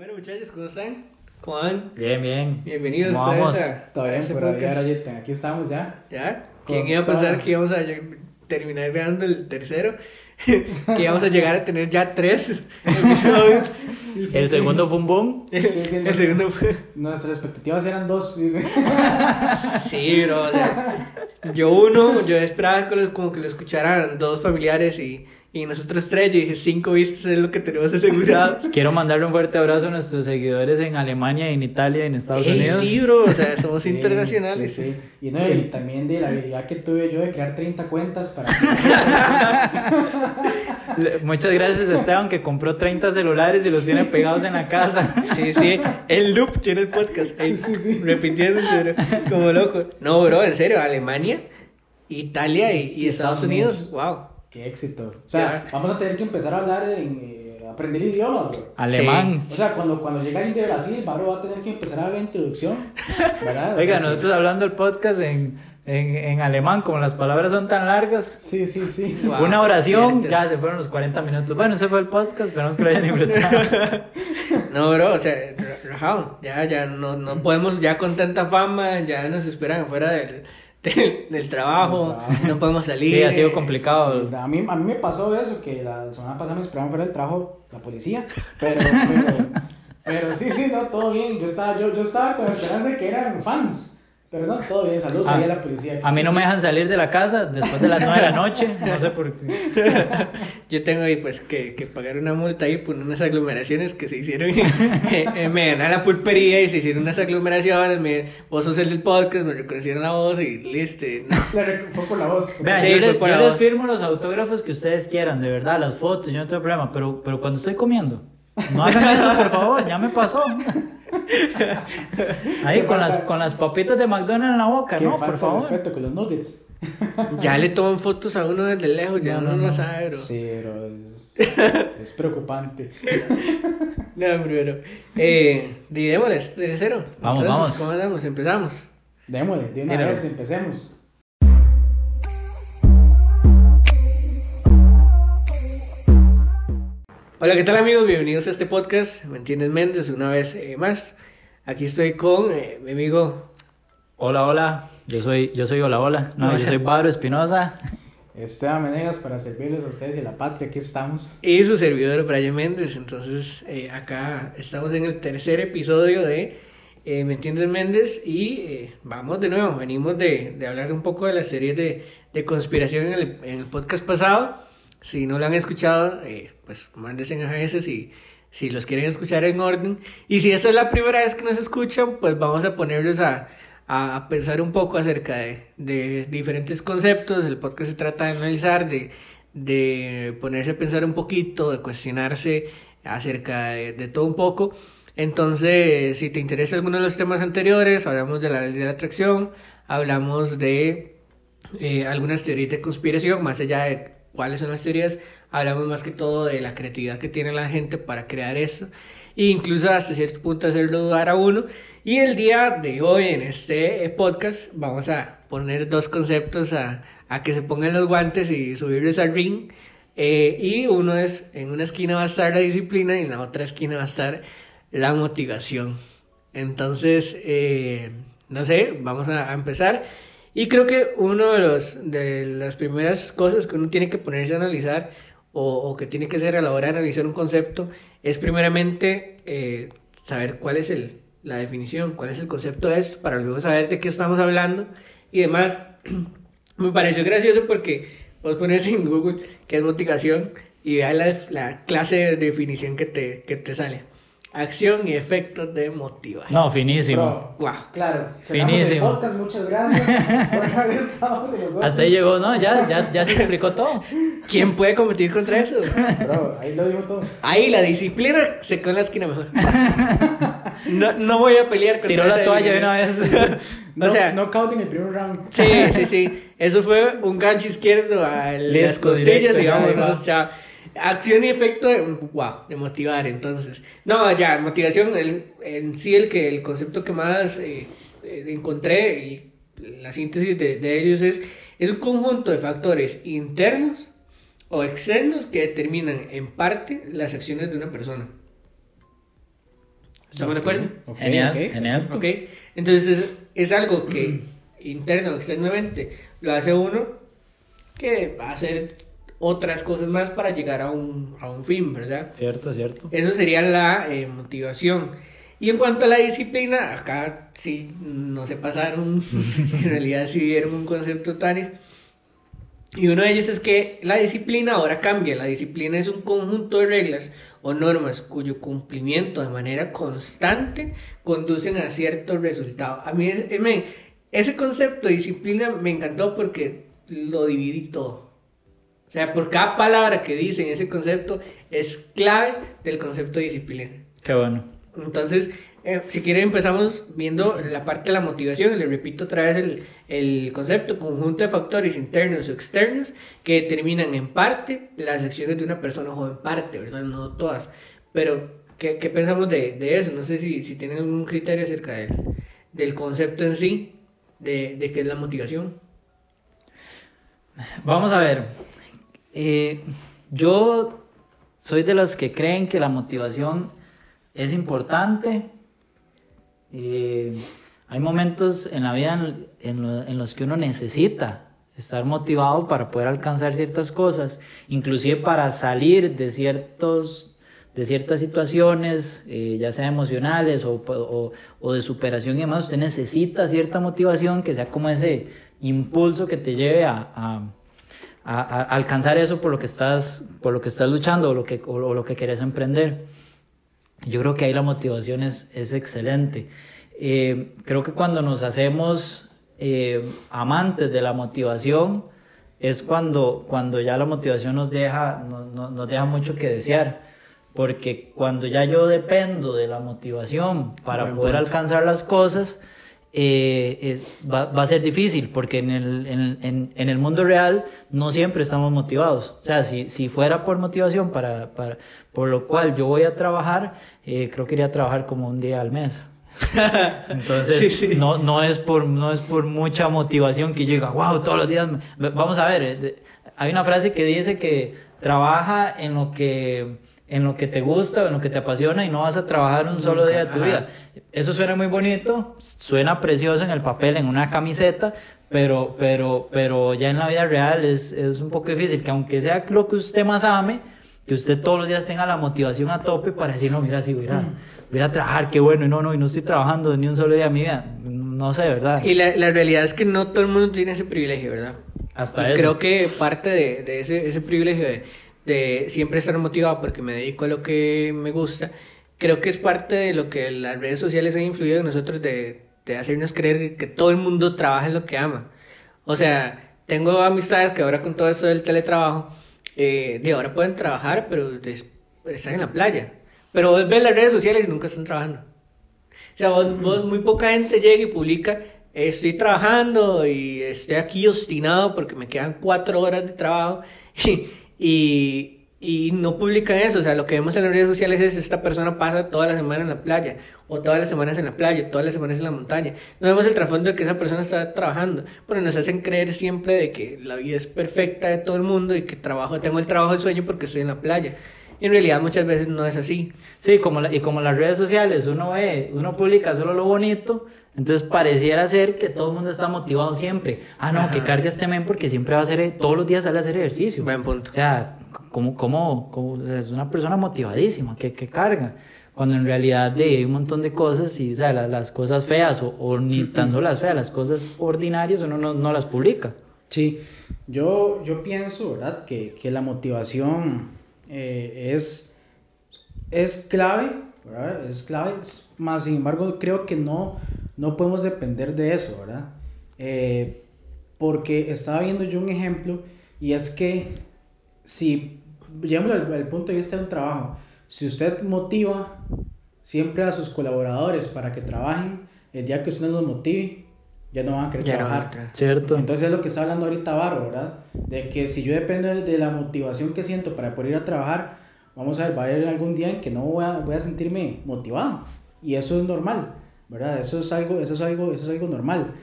Bueno, muchachos, ¿cómo están? ¿Cómo van? Bien, bien. Bienvenidos ¿Cómo vamos? a, Todo a bien, por ahí, ahora aquí estamos ya. ¿Ya? Con ¿Quién iba a pensar toda. que íbamos a terminar grabando el tercero? que íbamos a llegar a tener ya tres episodios. Sí, sí, El sí. segundo fue un boom. Sí, sí, el segundo fue... Nuestras expectativas eran dos, dice. Sí, bro. o sea, yo uno, yo esperaba que lo- como que lo escucharan dos familiares y, y nosotros tres. Yo dije, cinco vistas es lo que tenemos asegurado. Quiero mandarle un fuerte abrazo a nuestros seguidores en Alemania, en Italia, en Estados Ey, Unidos. sí, bro. O sea, somos Sí, internacionales. Sí, sí. Y, no, y también de la habilidad que tuve yo de crear 30 cuentas para. Muchas gracias a Esteban que compró 30 celulares y los tiene pegados en la casa. Sí, sí, el loop tiene el podcast. ahí, Sí, sí, sí. Repitiéndose, bro, como loco. No, bro, en serio, Alemania, Italia y, y Y Estados Estados Unidos. Unidos. Wow. Qué éxito. O sea, vamos a tener que empezar a hablar en. eh, aprender idiomas, bro. Alemán. O sea, cuando, cuando llegue alguien de Brasil, Baro va a tener que empezar a dar la introducción. ¿Verdad? Oiga, Porque- nosotros hablando el podcast en, en, en alemán, como las palabras son tan largas. Sí, sí, sí. Wow, Una oración, cierto. ya se fueron los 40 minutos. Bueno, ese fue el podcast, esperamos que lo hayan disfrutado. No, bro, o sea, ra- rajado. Ya, ya no, no podemos, ya con tanta fama, ya nos esperan afuera del, del, del trabajo, no podemos salir. Sí, ha sido complicado. Sí, a, mí, a mí me pasó eso, que la semana pasada me esperaban fuera del trabajo la policía, pero, pero, pero sí, sí, no, todo bien, yo estaba, yo, yo estaba con la esperanza de que eran fans, pero no, todo bien, saludos Ah, ahí a la policía. A mí no me dejan salir de la casa después de las 9 de la noche. No sé por qué. Yo tengo ahí pues que, que pagar una multa ahí por unas aglomeraciones que se hicieron. Eh, me gané la pulpería y se hicieron unas aglomeraciones. Me, vos sos el del podcast, me reconocieron la voz y listo. No. Fue por la voz. Vean, Sí, yo, les, por yo la les voz. firmo los autógrafos que ustedes quieran, de verdad, las fotos, yo no tengo problema, pero, pero cuando estoy comiendo, no hagan eso, por favor, ya me pasó. Ahí con las, con las papitas de McDonald's en la boca, ¿no? Por favor. respeto con los nuggets. Ya le toman fotos a uno desde lejos, ya No, uno no, no, sabe, bro. Sí, pero es, es preocupante. No, bro. Eh, démosle, tercero. Vamos, Entonces, vamos. ¿Cómo andamos? Empezamos. Démosle, de una vez, empecemos. Hola, ¿qué tal amigos? Bienvenidos a este podcast. ¿Me entiendes, Méndez? Una vez eh, más. Aquí estoy con eh, mi amigo Hola, hola, yo soy, yo soy Hola, hola. No, yo soy Pablo Espinosa. Esteban Menegas para servirles a ustedes y a la patria, aquí estamos. y su servidor Brian Méndez. Entonces, eh, acá estamos en el tercer episodio de eh, ¿Me entiendes, Méndez? Y eh, vamos de nuevo. Venimos de, de hablar un poco de la serie de, de conspiración en el, en el podcast pasado. Si no lo han escuchado, eh, pues mándense a veces si, si los quieren escuchar en orden. Y si esta es la primera vez que nos escuchan, pues vamos a ponerlos a, a, pensar un poco acerca de, de diferentes conceptos. El podcast se trata de analizar, de, de ponerse a pensar un poquito, de cuestionarse acerca de, de todo un poco. Entonces, si te interesa alguno de los temas anteriores, hablamos de la ley de la atracción, hablamos de eh, algunas teorías de conspiración, más allá de cuáles son las teorías, hablamos más que todo de la creatividad que tiene la gente para crear eso, e incluso hasta cierto punto hacerlo dudar a uno. Y el día de hoy en este eh, podcast vamos a poner dos conceptos a, a que se pongan los guantes y subirles al ring. Eh, y uno es, en una esquina va a estar la disciplina y en la otra esquina va a estar la motivación. Entonces, eh, no sé, vamos a, a empezar. Y creo que uno de, los, de las primeras cosas que uno tiene que ponerse a analizar o, o que tiene que hacer a la hora de analizar un concepto es primeramente eh, saber cuál es el, la definición, cuál es el concepto de esto, para luego saber de qué estamos hablando y demás. Me pareció gracioso porque vos pones en Google qué es motivación y veas la, la clase de definición que te, que te sale. Acción y efectos de motivar. No, finísimo. Bro, Wow. Claro, cerramos el Finísimo. podcast, muchas gracias por haber estado con nosotros. Hasta ahí llegó, ¿no? Ya, ya, ya se explicó todo. ¿Quién puede competir contra eso? Bro, ahí lo dijo todo. Ahí la disciplina se quedó en la esquina mejor. No, no voy a pelear contra Tiró la toalla de una vez. No, O sea- knockout en el primer round. Sí, sí, sí. Eso fue un gancho izquierdo a las Listo, costillas, directo, digamos, ahí va. Acción y efecto, wow, de motivar, entonces. No, ya, motivación, el- en sí el que el concepto que más eh, eh, encontré y la síntesis de, de ellos es, es un conjunto de factores internos o externos que determinan en parte las acciones de una persona. ¿Estamos de acuerdo? Ok, Genial, ok. genial. Ok, entonces es, es algo que interno o externamente lo hace uno que va a hacer otras cosas más para llegar a un, a un fin, ¿verdad? Cierto, cierto. Eso sería la eh, motivación. Y en cuanto a la disciplina, acá sí no se pasaron, en realidad sí dieron un concepto tanis. Y uno de ellos es que la disciplina ahora cambia. La disciplina es un conjunto de reglas o normas cuyo cumplimiento de manera constante conducen a ciertos resultados. A mí es- eh, ese concepto de disciplina me encantó porque lo dividí todo. O sea, por cada palabra que dice en ese concepto es clave del concepto de disciplina. Qué bueno. Entonces, eh, si quieren empezamos viendo la parte de la motivación. Le repito otra vez el, el concepto, conjunto de factores internos o externos que determinan en parte las acciones de una persona o en parte, ¿verdad? No todas. Pero, ¿qué, qué pensamos de, de eso? No sé si, si tienen algún criterio acerca del, del concepto en sí, de, de qué es la motivación. Vamos a ver. Eh, yo soy de los que creen que la motivación es importante. Eh, hay momentos en la vida en, en lo- en los que uno necesita estar motivado para poder alcanzar ciertas cosas, inclusive para salir de ciertos de ciertas situaciones, eh, ya sea emocionales o, de superación y demás, usted necesita cierta motivación que sea como ese impulso que te lleve a- a- a alcanzar eso por lo que estás, por lo que estás luchando o lo que, o, o lo que quieres emprender. Yo creo que ahí la motivación es, es excelente. Eh, creo que cuando nos hacemos eh, amantes de la motivación es cuando, cuando ya la motivación nos deja, no- no- nos deja mucho que desear. Porque cuando ya yo dependo de la motivación para poder punto. alcanzar las cosas, eh, es- va, va a ser difícil porque en el, en, en- en el mundo real no siempre estamos motivados. O sea, si, si fuera por motivación, para, para, por lo cual yo voy a trabajar, eh, creo que iría a trabajar como un día al mes. Entonces, Sí, sí. No, no, es por, no es por mucha motivación que yo diga, wow, todos los días. me-". Vamos a ver, eh, hay una frase que dice que trabaja en lo que, en lo que te gusta en lo que te apasiona y no vas a trabajar un solo Nunca, día de tu ajá. vida. Eso suena muy bonito, suena precioso en el papel, en una camiseta, pero, pero, pero ya en la vida real es, es un poco difícil, que aunque sea lo que usted más ame, que usted todos los días tenga la motivación a tope para decir, no, mira, sí, voy a, a- voy a trabajar, qué bueno, y no, no, y no estoy trabajando ni un solo día de mi vida, no sé, ¿verdad? Y la, la realidad es que no todo el mundo tiene ese privilegio, ¿verdad? Hasta Y eso. creo que parte de, de ese, ese privilegio de, de siempre estar motivado porque me dedico a lo que me gusta, creo que es parte de lo que las redes sociales han influido en nosotros de, de hacernos creer que todo el mundo trabaja en lo que ama. O sea, tengo amistades que ahora con todo esto del teletrabajo, eh, de ahora pueden trabajar, pero des- están en la playa. Pero vos ves las redes sociales y nunca están trabajando. O sea, vos- vos- muy poca gente llega y publica, "Eh, estoy trabajando y estoy aquí obstinado porque me quedan cuatro horas de trabajo y, y, y no publican eso. O sea, lo que vemos en las redes sociales es esta persona pasa toda la semana en la playa, o todas las semanas en la playa, todas las semanas en la montaña. No vemos el trasfondo de que esa persona está trabajando, pero nos hacen creer siempre de que la vida es perfecta de todo el mundo y que trabajo, tengo el trabajo del sueño porque estoy en la playa. Y en realidad muchas veces no es así. Sí, como y como las redes sociales, uno ve, uno publica solo lo bonito, entonces pareciera ser que todo el mundo está motivado siempre. Ah, no, Ajá. que cargue este men porque siempre va a hacer, todos los días sale a hacer ejercicio. Buen punto. O sea, como, como, como- es una persona motivadísima que, que carga. Cuando en realidad de, hay un montón de cosas y o sea, las, las cosas feas o, o ni tan solo las feas, las cosas ordinarias uno no, no las publica. Sí, yo, yo pienso, ¿verdad? Que, que la motivación eh, es, es clave, ¿verdad? Es clave, más sin embargo creo que no, no podemos depender de eso, ¿verdad? Eh, porque estaba viendo yo un ejemplo y es que si, llevémoslo al, al punto de vista de un trabajo, si usted motiva siempre a sus colaboradores para que trabajen, el día que usted no los motive, ya no van a querer Ya trabajar. ¿Cierto? Entonces es lo que está hablando ahorita Barro, ¿verdad? De que si yo dependo de la motivación que siento para poder ir a trabajar, vamos a ver, va a haber algún día en que no voy a, voy a sentirme motivado. Y eso es normal, ¿verdad? Eso es algo, eso es algo, eso es algo normal.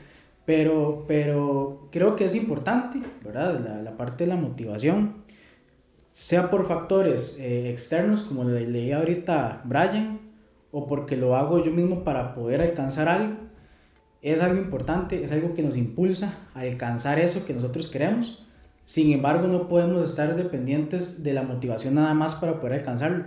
Pero, pero creo que es importante, ¿verdad? La, la parte de la motivación, sea por factores eh, externos, como le leía ahorita Brian, o porque lo hago yo mismo para poder alcanzar algo, es algo importante, es algo que nos impulsa a alcanzar eso que nosotros queremos. Sin embargo, no podemos estar dependientes de la motivación nada más para poder alcanzarlo,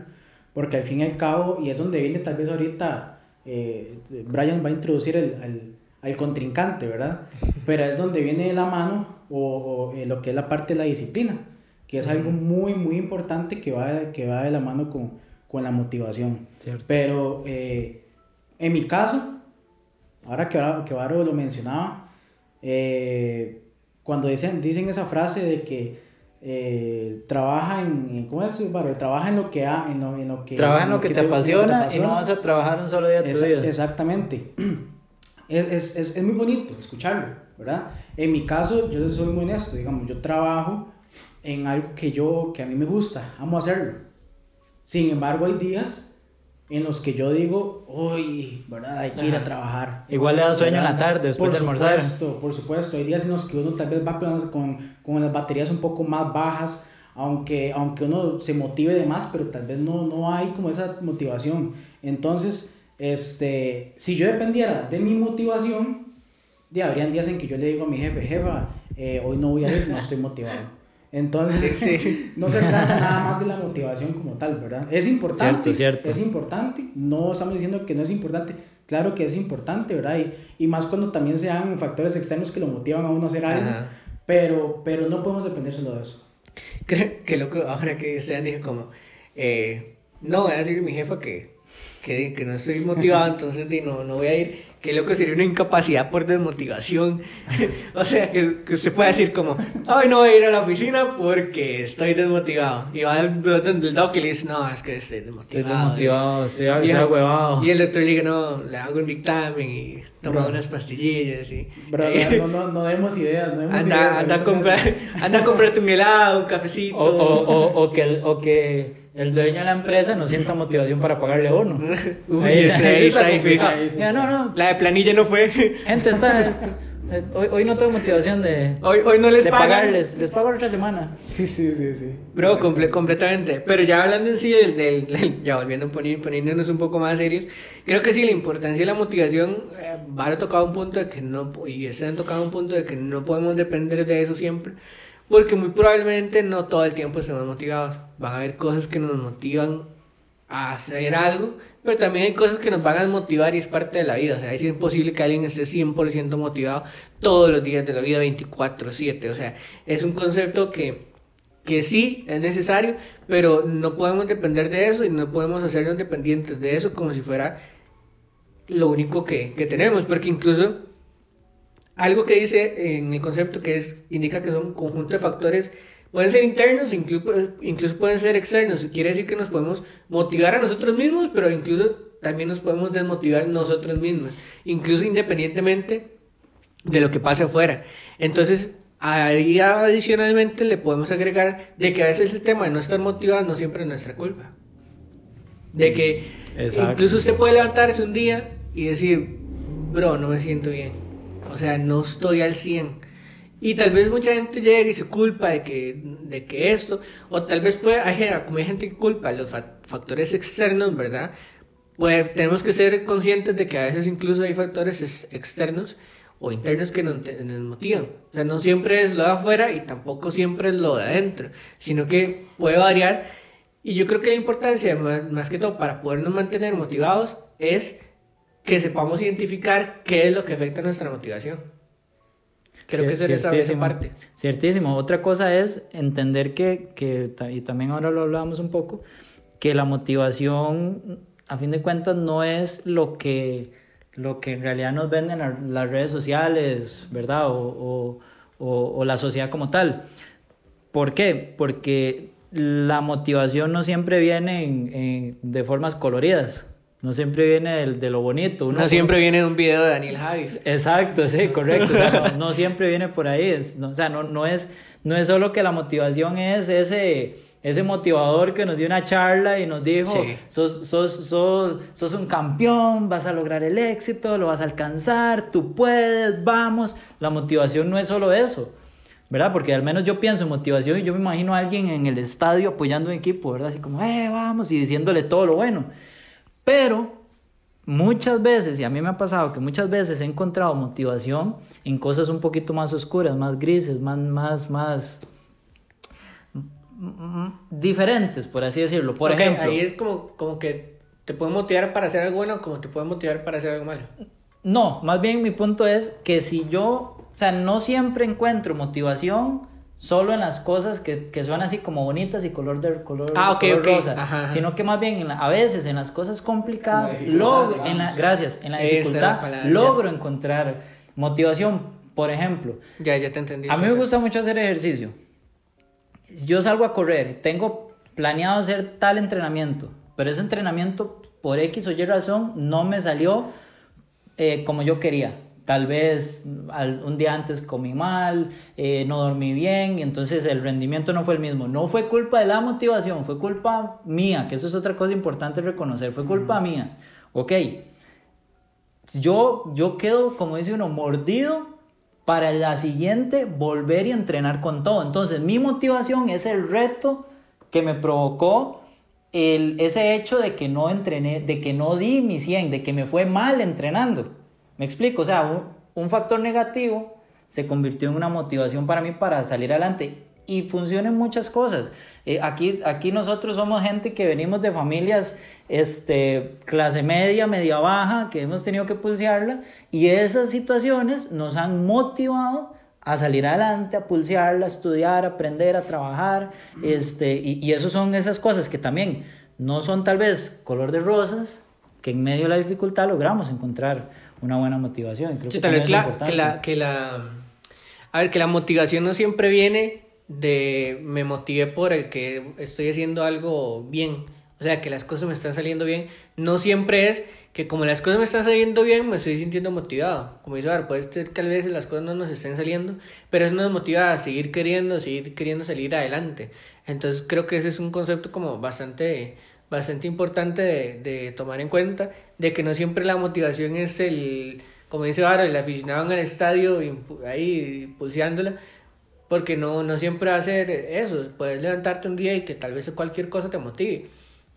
porque al fin y al cabo, y es donde viene tal vez ahorita, eh, Brian va a introducir el, al, al, contrincante, ¿verdad? Pero es donde viene de la mano o, o eh, lo que es la parte de la disciplina, que es algo muy, muy importante que va, que va de la mano con, con la motivación. Cierto. Pero eh, en mi caso, ahora que, que Varo lo mencionaba, cuando dicen, dicen esa frase de que eh, trabaja en, ¿cómo es, Varo? Trabaja en lo que, ha, en lo, en lo que, trabaja en lo que, te, te, apasiona, te, apasiona, y no vas a trabajar un solo día de tu es, vida. Exactamente. Es, es, es, muy bonito escucharlo, ¿verdad? En mi caso, yo soy muy honesto, digamos, yo trabajo en algo que yo, que a mí me gusta, amo hacerlo. Sin embargo, hay días en los que yo digo, uy, ¿verdad? Hay que ir a trabajar. Igual le da sueño en la tarde después por de almorzar. Por supuesto, por supuesto. Hay días en los que uno tal vez va con, con, con, las baterías un poco más bajas, aunque, aunque uno se motive de más, pero tal vez no, no hay como esa motivación. Entonces, este, si yo dependiera de mi motivación, ya habrían días en que yo le digo a mi jefe, jefa, eh, hoy no voy a ir, no estoy motivado. Entonces, sí, sí. no se trata nada más de la motivación como tal, ¿verdad? Es importante, cierto, cierto. es importante, no estamos diciendo que no es importante, claro que es importante, ¿verdad? Y, y más cuando también sean factores externos que lo motivan a uno a hacer algo, pero, pero no podemos depender solo de eso. Creo que loco, ahora que ustedes dije como, eh, no voy a decir a mi jefa que, que, que no estoy motivado, entonces no, no voy a ir. Que loco sería una incapacidad por desmotivación. o sea, que, que usted puede decir como, hoy no voy a ir a la oficina porque estoy desmotivado. Y va donde el doctor y le dice, no, es que estoy desmotivado. Estoy desmotivado, estoy, estoy huevado. Y el doctor le dice, no, le hago un dictamen y toma unas pastillillas y... Bro, no, no, no demos ideas, no demos anda, ideas. Anda a, comprar, anda a comprarte un helado, un cafecito. O, o, o, o que, o que el dueño de la empresa no sienta motivación para pagarle a uno. Uy, ahí, ahí, ahí está difícil. Ya, no, no. La de planilla no fue. Gente, está, está hoy, hoy, no tengo motivación de, hoy, hoy no les de pagan. pagarles. Les pago otra semana. Sí, sí, sí, sí. Bro, comple completamente. Pero ya hablando en sí del, del, del ya volviendo poner, poniéndonos un poco más serios, creo que sí, la importancia de la motivación, eh, Varo ha tocado un punto de que no, y este han tocado un punto de que no podemos depender de eso siempre. Porque muy probablemente no todo el tiempo estemos motivados. Van a haber cosas que nos motivan hacer algo, pero también hay cosas que nos van a motivar y es parte de la vida. O sea, es imposible que alguien esté 100% motivado todos los días de la vida 24/7. O sea, es un concepto que, que sí es necesario, pero no podemos depender de eso y no podemos hacernos dependientes de eso como si fuera lo único que, que tenemos. Porque incluso algo que dice en el concepto que es, indica que son un conjunto de factores, pueden ser internos, incluso, incluso pueden ser externos. Quiere decir que nos podemos motivar a nosotros mismos, pero incluso también nos podemos desmotivar nosotros mismos, incluso independientemente de lo que pase afuera. Entonces, ahí adicionalmente le podemos agregar de que a veces el tema de no estar motivado no siempre es nuestra culpa. De que Exacto. incluso usted puede levantarse un día y decir, bro, no me siento bien. O sea, no estoy al 100. Y tal vez mucha gente llega y se culpa de que, de que esto, o tal vez puede, como hay gente que culpa los factores externos, ¿verdad? Pues tenemos que ser conscientes de que a veces incluso hay factores externos o internos que nos, nos motivan. O sea, no siempre es lo de afuera y tampoco siempre es lo de adentro, sino que puede variar. Y yo creo que la importancia, más, más que todo, para podernos mantener motivados, es que sepamos identificar qué es lo que afecta nuestra motivación. Creo que esa es esa parte. Ciertísimo. Otra cosa es entender que, que, y también ahora lo hablábamos un poco, que la motivación, a fin de cuentas, no es lo que, lo que en realidad nos venden las redes sociales, ¿verdad? O, o, o, o la sociedad como tal. ¿Por qué? Porque la motivación no siempre viene en, en, de formas coloridas. No siempre viene de, de lo bonito. Uno no siempre viene de un video de Daniel Javif. Exacto, sí, correcto. O sea, no, no, siempre viene por ahí. Es, no, o sea, no, no, es, no es solo que la motivación es ese, ese motivador que nos dio una charla y nos dijo, sí. sos, sos, sos, sos un campeón, vas a lograr el éxito, lo vas a alcanzar, tú puedes, vamos. La motivación no es solo eso. ¿verdad? Porque al menos yo pienso en motivación y yo me imagino a alguien en el estadio apoyando a un equipo, ¿verdad? Así como, eh, vamos, y diciéndole todo lo bueno. Pero muchas veces, y a mí me ha pasado que muchas veces he encontrado motivación en cosas un poquito más oscuras, más grises, más, más, más mm, diferentes, por así decirlo. Por Ok, ejemplo, ahí es como, como que te puede motivar para hacer algo bueno, como te puede motivar para hacer algo malo. no, más bien mi punto es que si yo, o sea, no siempre encuentro motivación solo en las cosas que, que son así como bonitas y color de color, Ah, color rosa, Ajá, ajá. sino que más bien en la- a veces en las cosas complicadas, la logro, en la, gracias, en la dificultad, palabra. logro encontrar motivación. Por ejemplo, Ya, ya te entendí. a mí me gusta mucho hacer ejercicio. Yo salgo a correr, tengo planeado hacer tal entrenamiento, pero ese entrenamiento por X o Y razón no me salió eh, como yo quería. Tal vez al- un día antes comí mal, eh, no dormí bien y entonces el rendimiento no fue el mismo. No fue culpa de la motivación, fue culpa mía, que eso es otra cosa importante reconocer, fue culpa mía. Ok, yo, yo quedo, como dice uno, mordido para la siguiente volver y entrenar con todo. Entonces, mi motivación es el reto que me provocó el, ese hecho de que no entrené, de que no di mi 100, de que me fue mal entrenando. ¿Me explico? O sea, un, factor negativo se convirtió en una motivación para mí para salir adelante. Y funcionan muchas cosas. Eh, aquí, aquí nosotros somos gente que venimos de familias este, clase media, media baja, que hemos tenido que pulsearla. Y esas situaciones nos han motivado a salir adelante, a pulsearla, a estudiar, a aprender, a trabajar. Este, y, y eso son esas cosas que también no son tal vez color de rosas, que en medio de la dificultad logramos encontrar una buena motivación. Creo Sí, que tal vez la, que importante. la, que la... A ver, que la motivación no siempre viene de me motivé por el que estoy haciendo algo bien. O sea, que las cosas me están saliendo bien. No siempre es que como las cosas me están saliendo bien, me estoy sintiendo motivado. Como dice, ahora, puede ser que a veces las cosas no nos estén saliendo, pero eso nos motiva a seguir queriendo, a seguir queriendo salir adelante. Entonces creo que ese es un concepto como bastante, bastante importante de, de tomar en cuenta, de que no siempre la motivación es el, como dice ahora, el aficionado en el estadio ahí pulseándola, porque no, no siempre va a ser eso, puedes levantarte un día y que tal vez cualquier cosa te motive.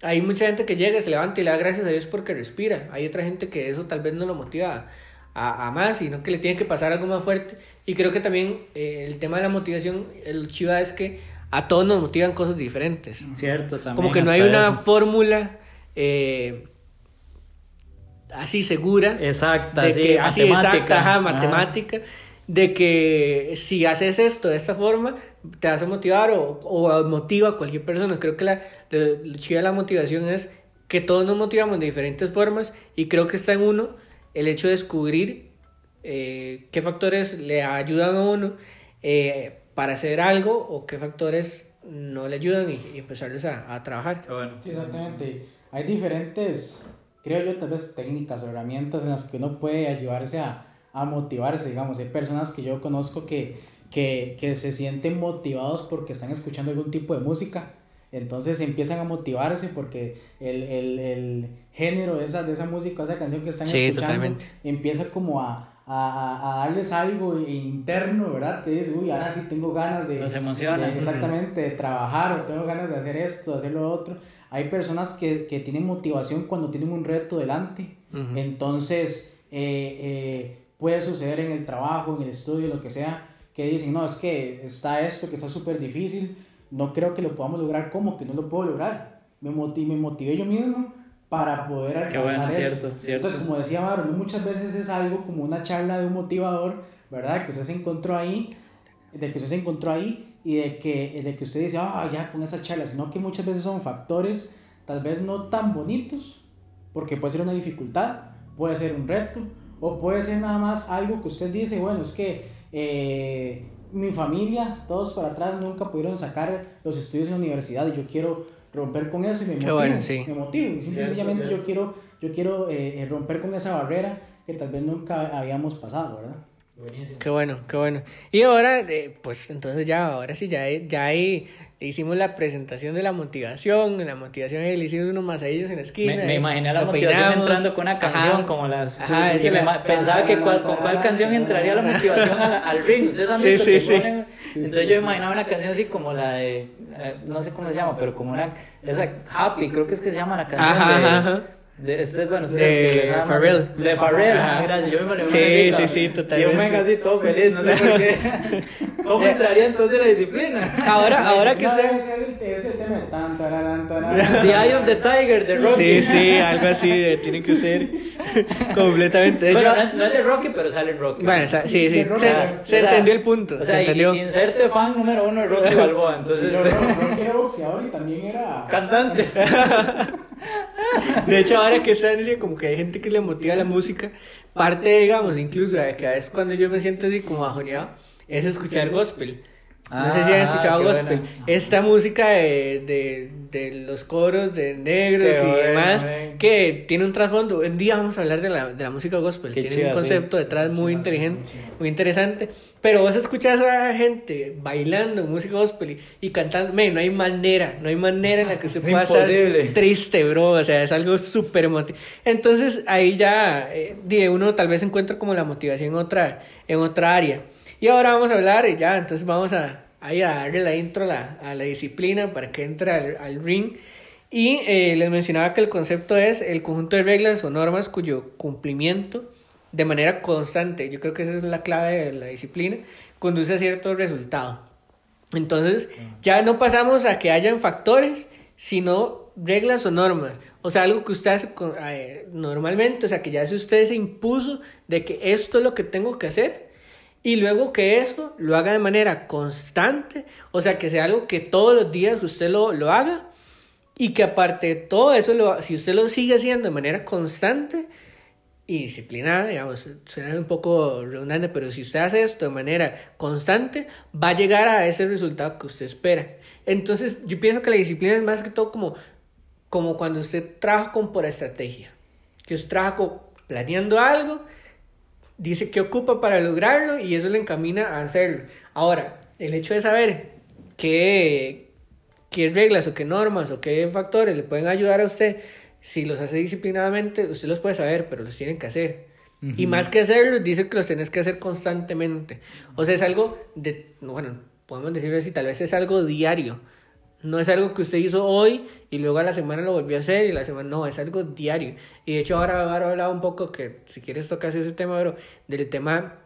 Hay mucha gente que llega, se levanta y le da gracias a Dios porque respira. Hay otra gente que eso tal vez no lo motiva a, a más, sino que le tiene que pasar algo más fuerte. Y creo que también eh, el tema de la motivación, el chiva es que a todos nos motivan cosas diferentes. Cierto, también. Como que no hay una eso. fórmula eh, así segura Exacta, de sí, que así matemática. exacta, ajá, Ajá. matemática, de que si haces esto de esta forma, te vas a motivar o, o motiva a cualquier persona. Creo que la, lo, lo chido de la motivación es que todos nos motivamos de diferentes formas y creo que está en uno el hecho de descubrir eh, qué factores le ayudan a uno eh, para hacer algo o qué factores no le ayudan y, y empezarles a, a trabajar. Bueno. Sí, exactamente. Hay diferentes, creo yo, tal vez técnicas o herramientas en las que uno puede ayudarse a, a motivarse, digamos. Hay personas que yo conozco que, que, que se sienten motivados porque están escuchando algún tipo de música. Entonces empiezan a motivarse porque el, el, el género de esa, de esa música, esa canción que están Sí, escuchando, totalmente. empieza como a, a, a darles algo interno, ¿verdad? Que dice, uy, ahora sí tengo ganas de... Los emociona. de- exactamente, de trabajar o tengo ganas de hacer esto, de hacer lo otro. Hay personas que, que tienen motivación cuando tienen un reto delante. Ujú. Entonces, eh, eh, puede suceder en el trabajo, en el estudio, lo que sea, que dicen, no, es que está esto que está súper difícil, no creo que lo podamos lograr, ¿cómo que no lo puedo lograr? Me, moti- me motivé yo mismo para poder alcanzar bueno, eso. cierto, cierto. Entonces, como decía Maro, no muchas veces es algo como una charla de un motivador, ¿verdad? Que usted se encontró ahí, de que usted se encontró ahí y de que, de que usted dice, ah, ya con esa charla, sino que muchas veces son factores tal vez no tan bonitos, porque puede ser una dificultad, puede ser un reto, o puede ser nada más algo que usted dice, bueno, es que eh, mi familia, todos para atrás, nunca pudieron sacar los estudios en la universidad y yo quiero romper con eso y me motivo, bueno, sí. me motivo, y simple sencillamente yo quiero, yo quiero eh, eh, romper con esa barrera que tal vez nunca habíamos pasado, ¿verdad? Buenísimo. Qué bueno, qué bueno. Y ahora, eh, pues entonces ya, ahora sí, ya, ya ahí hicimos la presentación de la motivación, la motivación le hicimos unos masadillos en la esquina. Me, me imaginé a la motivación peinamos. entrando con una canción Ajá. como las... Ajá, esa me la- pensaba que cuál- con cuál canción entraría la motivación al, al ring. ¿Ustedes han Sí, visto sí, sí. ponen? Entonces yo imaginaba una canción así como la de... eh, no sé cómo se llama, pero como una... Esa Happy, creo que es que se llama la canción Ajá, de... De, este, bueno, este De es el Pharrell. De Ajá. ah, gracias. Yo me Sí, sí, sí, cabrón. totalmente. Y un men así todo feliz, no sé por qué. ¿Cómo entraría entonces la disciplina? Ahora, ahora que se... el, ese tema de tan, tararán, tararán. The Eye of the Tiger de Rocky. Sí, sí, algo así de- tiene que ser completamente. Bueno, no, no es de Rocky, pero sale en Rocky. bueno, o sea, sí, sí, se, sea, se o sea, entendió el punto, O se sea, entendió. y- inserte fan número uno de Rocky Balboa, entonces. Yo, Rocky era boxeador y también era. Cantante. De hecho, ahora que están diciendo como que hay gente que le motiva la música, parte, digamos, incluso de que a veces cuando yo me siento así como bajoneado, es escuchar gospel. No sé si han Ah, escuchado qué gospel. buena. Esta música de, de, de los coros de negros Qué y bueno, demás, que tiene un trasfondo. Un día vamos a hablar de la, de la música gospel. Qué tiene chiva, un concepto detrás muy inteligente, muy interesante. Pero vos escuchás a gente bailando música gospel y, y cantando. Men, no hay manera, no hay manera en la que se Es pueda estar triste, bro. O sea, es algo súper emotivo. Entonces ahí ya eh, uno tal vez encuentra como la motivación en otra, en otra área. Y ahora vamos a hablar, y ya, entonces vamos a, a darle la intro a la, a la disciplina para que entre al, al ring. Y eh, les mencionaba que el concepto es el conjunto de reglas o normas cuyo cumplimiento de manera constante, yo creo que esa es la clave de la disciplina, conduce a cierto resultado. Entonces, ya no pasamos a que hayan factores, sino reglas o normas. O sea, algo que usted hace eh, normalmente, o sea, que ya si usted se impuso de que esto es lo que tengo que hacer, y luego que eso lo haga de manera constante, o sea, que sea algo que todos los días usted lo, lo haga, y que aparte de todo eso, si usted lo sigue haciendo de manera constante, y disciplinada, digamos, suena un poco redundante, pero si usted hace esto de manera constante, va a llegar a ese resultado que usted espera. Entonces, yo pienso que la disciplina es más que todo como, como cuando usted trabaja con por estrategia, que usted trabaja con, planeando algo, dice que ocupa para lograrlo y eso le encamina a hacerlo. Ahora, el hecho de saber qué, qué reglas o qué normas o qué factores le pueden ayudar a usted, si los hace disciplinadamente, usted los puede saber, pero los tienen que hacer. Y más que hacerlos, dice que los tienes que hacer constantemente. O sea, es algo de, bueno, podemos decirlo así, tal vez es algo diario. No es algo que usted hizo hoy y luego a la semana lo volvió a hacer y la semana, no, es algo diario. Y de hecho ahora, ahora hablado un poco, que si quieres tocar ese tema, pero del tema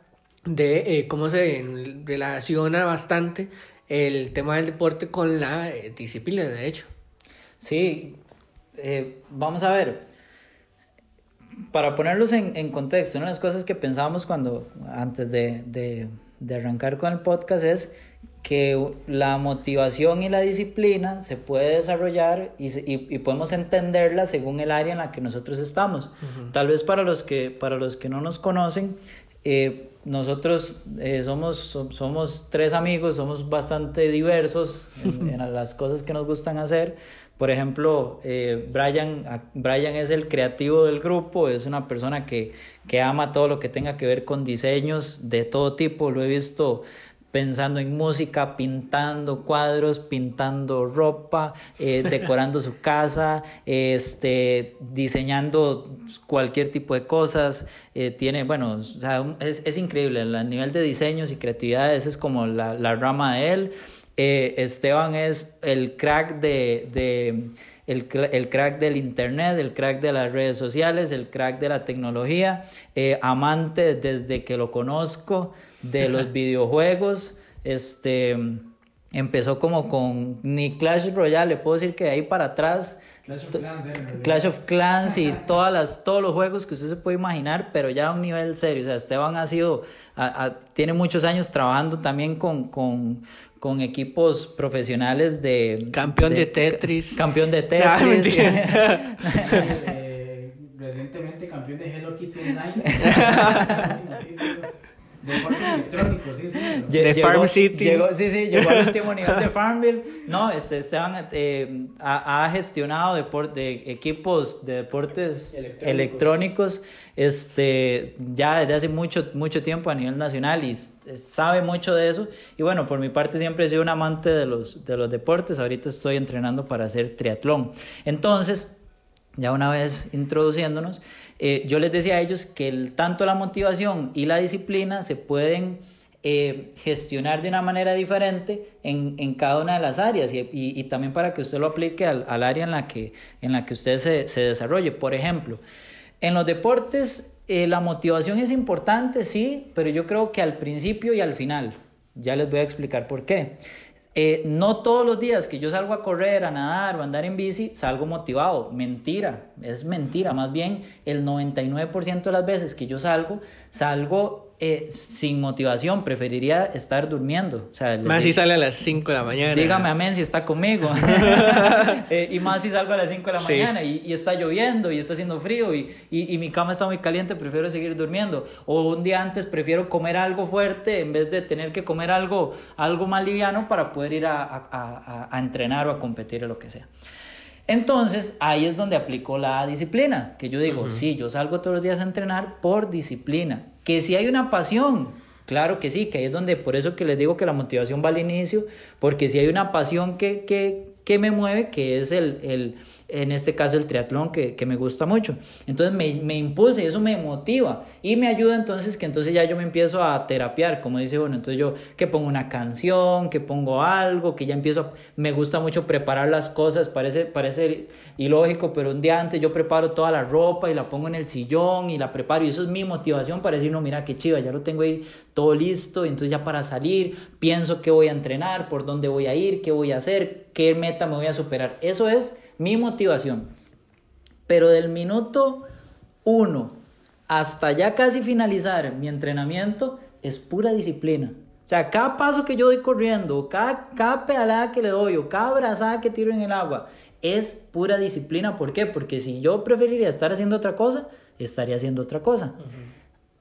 de eh, cómo se relaciona bastante el tema del deporte con la eh, disciplina, de hecho. Sí, eh, vamos a ver. Para ponerlos en, en contexto, una de las cosas que pensábamos cuando, antes de, de, de arrancar con el podcast es que la motivación y la disciplina se puede desarrollar y, y, y podemos entenderla según el área en la que nosotros estamos. Tal vez para los que, para los que no nos conocen, eh, nosotros eh, somos, som- somos tres amigos, somos bastante diversos en, en las cosas que nos gustan hacer. Por ejemplo, eh, Brian, a- Brian es el creativo del grupo, es una persona que, que ama todo lo que tenga que ver con diseños de todo tipo. Lo he visto pensando en música, pintando cuadros, pintando ropa, eh, decorando su casa, este, diseñando cualquier tipo de cosas. eh, tiene, bueno, o sea, un- es, es increíble. El nivel de diseños y creatividad, esa es como la, la rama de él. Eh, Esteban es el crack de, de el, el crack del internet, el crack de las redes sociales, el crack de la tecnología, eh, amante desde que lo conozco de los videojuegos, este empezó como con ni Clash Royale, le puedo decir que de ahí para atrás Clash of Clans, eh. Clash of Clans y todas las, todos los juegos que usted se puede imaginar, pero ya a un nivel serio. O sea, Esteban ha sido, a- a- tiene muchos años trabajando también con, con, con equipos profesionales de... Campeón de Tetris. Campeón de Ah, Tetris. Eh, recientemente campeón de Hello Kitty Online. Deportes electrónicos, sí, sí. pero- De Farm City. Llegó, sí, sí, llegó al último nivel de Farmville. No, este, Esteban eh, ha, ha gestionado de equipos de deportes Electrónicos. electrónicos, este, ya desde hace mucho, mucho tiempo a nivel nacional y s- sabe mucho de eso. Y bueno, por mi parte siempre he sido un amante de los, de los deportes. Ahorita estoy entrenando para hacer triatlón. Entonces, ya una vez introduciéndonos, eh, yo les decía a ellos que tanto la motivación y la disciplina se pueden eh, gestionar de una manera diferente en, en, cada una de las áreas y, y, y también para que usted lo aplique al, al, área en la que, en la que usted se, se desarrolle. Por ejemplo, en los deportes eh, la motivación es importante, sí, pero yo creo que al principio y al final. Ya les voy a explicar por qué. Eh, no todos los días que yo salgo a correr, a nadar o a andar en bici, salgo motivado. Mentira, es mentira. Más bien, el 99% de las veces que yo salgo, salgo eh, sin motivación, preferiría estar durmiendo. O sea, más si sale a las 5 de la mañana. Dígame amén si está conmigo. eh, y más si salgo a las 5 de la sí. mañana y, y, está lloviendo y está haciendo frío y, y, y, mi cama está muy caliente, prefiero seguir durmiendo. O un día antes prefiero comer algo fuerte en vez de tener que comer algo, algo más liviano para poder ir a, a, a, a entrenar o a competir o lo que sea. Entonces, ahí es donde aplico la disciplina, que yo digo, uh -huh. sí, yo salgo todos los días a entrenar por disciplina, que si hay una pasión, claro que sí, que ahí es donde, por eso que les digo que la motivación va al inicio, porque si hay una pasión que, que, que me mueve, que es el, el, en este caso el triatlón, que, que me gusta mucho. Entonces me, me, impulsa y eso me motiva y me ayuda entonces que entonces ya yo me empiezo a terapiar, como dice, bueno, entonces yo que pongo una canción, que pongo algo, que ya empiezo, a, me gusta mucho preparar las cosas, parece, parece ilógico, pero un día antes yo preparo toda la ropa y la pongo en el sillón y la preparo y eso es mi motivación para decir, no, mira qué chiva, ya lo tengo ahí todo listo, entonces ya para salir pienso qué voy a entrenar, por dónde voy a ir, qué voy a hacer, qué meta me voy a superar. Eso es mi motivación. Pero del minuto uno hasta ya casi finalizar mi entrenamiento es pura disciplina. O sea, cada paso que yo doy corriendo, cada, cada pedalada que le doy o cada brazada que tiro en el agua es pura disciplina. ¿Por qué? Porque si yo preferiría estar haciendo otra cosa, estaría haciendo otra cosa. Uh -huh.